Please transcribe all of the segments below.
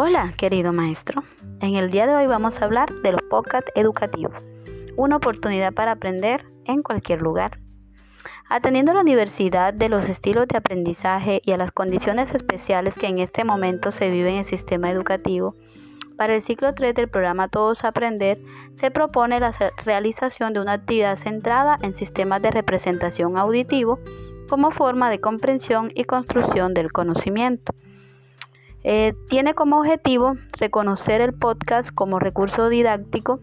Hola, querido maestro. En el día de hoy vamos a hablar de los podcasts educativos, una oportunidad para aprender en cualquier lugar. Atendiendo a la diversidad de los estilos de aprendizaje y a las condiciones especiales que en este momento se viven en el sistema educativo, para el ciclo 3 del programa Todos Aprender se propone la realización de una actividad centrada en sistemas de representación auditivo como forma de comprensión y construcción del conocimiento. Eh, tiene como objetivo reconocer el podcast como recurso didáctico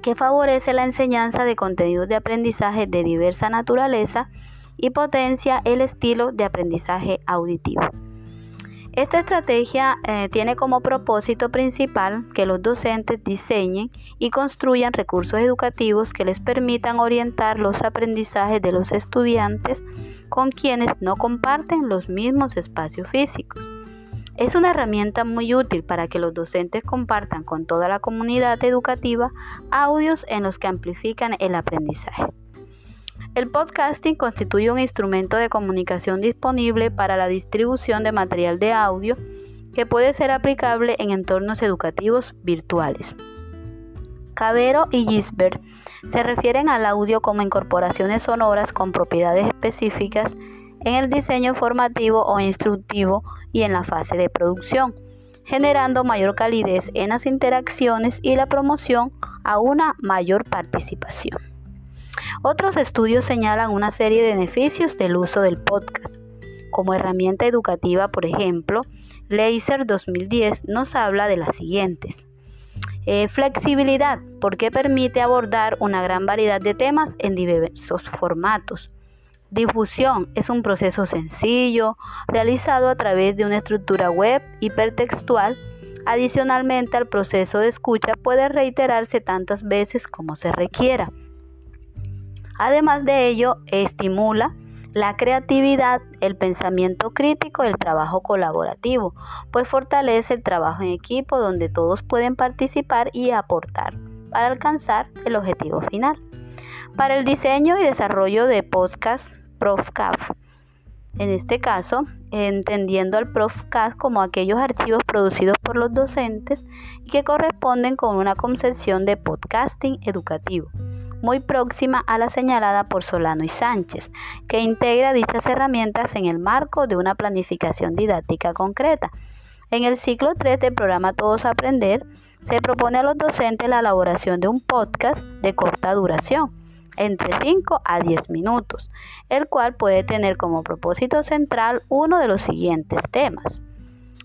que favorece la enseñanza de contenidos de aprendizaje de diversa naturaleza y potencia el estilo de aprendizaje auditivo. Esta estrategia eh, tiene como propósito principal que los docentes diseñen y construyan recursos educativos que les permitan orientar los aprendizajes de los estudiantes con quienes no comparten los mismos espacios físicos. Es una herramienta muy útil para que los docentes compartan con toda la comunidad educativa audios en los que amplifican el aprendizaje. El podcasting constituye un instrumento de comunicación disponible para la distribución de material de audio que puede ser aplicable en entornos educativos virtuales. Cabero y Gisbert se refieren al audio como incorporaciones sonoras con propiedades específicas en el diseño formativo o instructivo y en la fase de producción, generando mayor calidez en las interacciones y la promoción a una mayor participación. Otros estudios señalan una serie de beneficios del uso del podcast. Como herramienta educativa, por ejemplo, Laser 2010 nos habla de las siguientes. Eh, flexibilidad, porque permite abordar una gran variedad de temas en diversos formatos. Difusión es un proceso sencillo, realizado a través de una estructura web hipertextual. Adicionalmente al proceso de escucha puede reiterarse tantas veces como se requiera. Además de ello, estimula la creatividad, el pensamiento crítico, el trabajo colaborativo, pues fortalece el trabajo en equipo donde todos pueden participar y aportar para alcanzar el objetivo final. Para el diseño y desarrollo de podcast ProfCAF, en este caso, entendiendo al ProfCAF como aquellos archivos producidos por los docentes y que corresponden con una concepción de podcasting educativo muy próxima a la señalada por Solano y Sánchez, que integra dichas herramientas en el marco de una planificación didáctica concreta. En el ciclo 3 del programa Todos Aprender, se propone a los docentes la elaboración de un podcast de corta duración, entre 5 a 10 minutos, el cual puede tener como propósito central uno de los siguientes temas.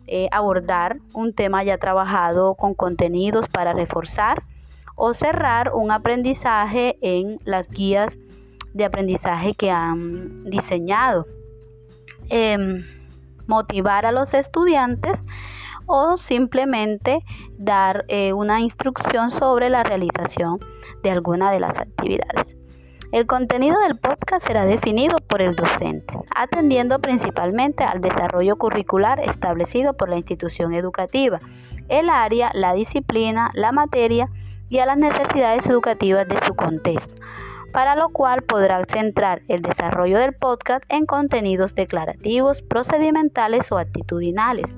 Eh, abordar un tema ya trabajado con contenidos para reforzar o cerrar un aprendizaje en las guías de aprendizaje que han diseñado. Em, motivar a los estudiantes o simplemente dar eh, una instrucción sobre la realización de alguna de las actividades. El contenido del podcast será definido por el docente, atendiendo principalmente al desarrollo curricular establecido por la institución educativa, el área, la disciplina, la materia y a las necesidades educativas de su contexto, para lo cual podrá centrar el desarrollo del podcast en contenidos declarativos, procedimentales o actitudinales.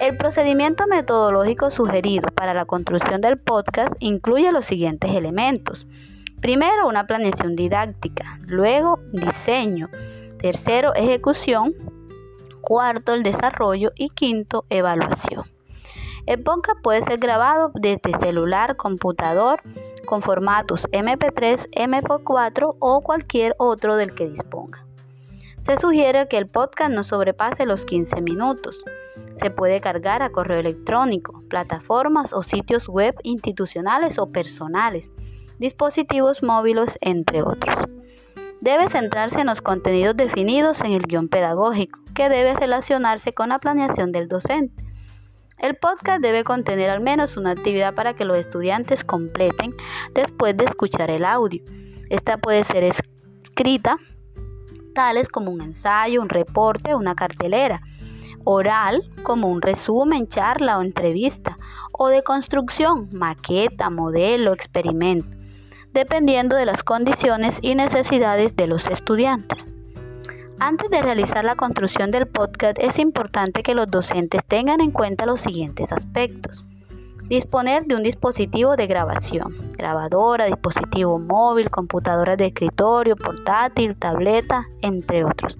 El procedimiento metodológico sugerido para la construcción del podcast incluye los siguientes elementos. Primero, una planeación didáctica, luego diseño, tercero, ejecución, cuarto, el desarrollo y quinto, evaluación. El podcast puede ser grabado desde celular, computador, con formatos MP3, MP4 o cualquier otro del que disponga. Se sugiere que el podcast no sobrepase los 15 minutos. Se puede cargar a correo electrónico, plataformas o sitios web institucionales o personales, dispositivos móviles, entre otros. Debe centrarse en los contenidos definidos en el guion pedagógico, que debe relacionarse con la planeación del docente el podcast debe contener al menos una actividad para que los estudiantes completen después de escuchar el audio. Esta puede ser escrita, tales como un ensayo, un reporte, una cartelera. Oral, como un resumen, charla o entrevista. O de construcción, maqueta, modelo, experimento, dependiendo de las condiciones y necesidades de los estudiantes. Antes de realizar la construcción del podcast es importante que los docentes tengan en cuenta los siguientes aspectos. Disponer de un dispositivo de grabación, grabadora, dispositivo móvil, computadora de escritorio, portátil, tableta, entre otros.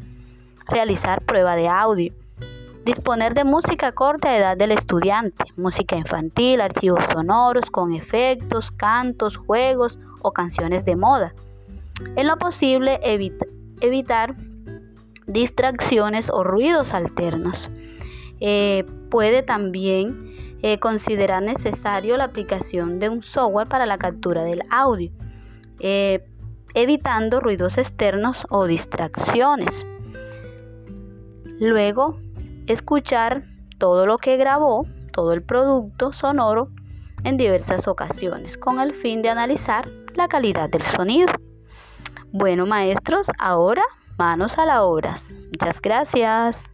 Realizar prueba de audio. Disponer de música corta a edad del estudiante, música infantil, archivos sonoros con efectos, cantos, juegos o canciones de moda. En lo posible, evitar distracciones o ruidos alternos. Eh, puede también eh, considerar necesario la aplicación de un software para la captura del audio, eh, evitando ruidos externos o distracciones. Luego, escuchar todo lo que grabó, todo el producto sonoro en diversas ocasiones, con el fin de analizar la calidad del sonido. Bueno, maestros, ahora manos a la obra. Muchas gracias.